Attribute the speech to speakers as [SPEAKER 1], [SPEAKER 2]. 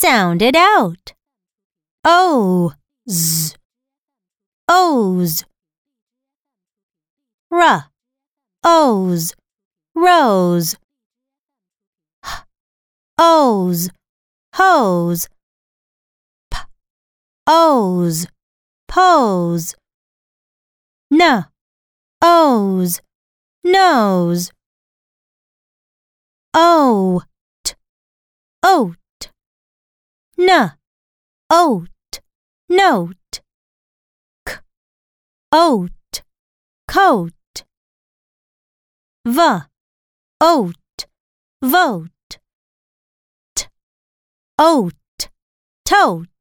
[SPEAKER 1] Sound it out. O, z, O's. R, O's, rose. H, O's, hose. P, O's, pose. N, O's, nose. O, t, oat. N, oat, note. K, oat, coat. V, oat, vote. T, oat, tote.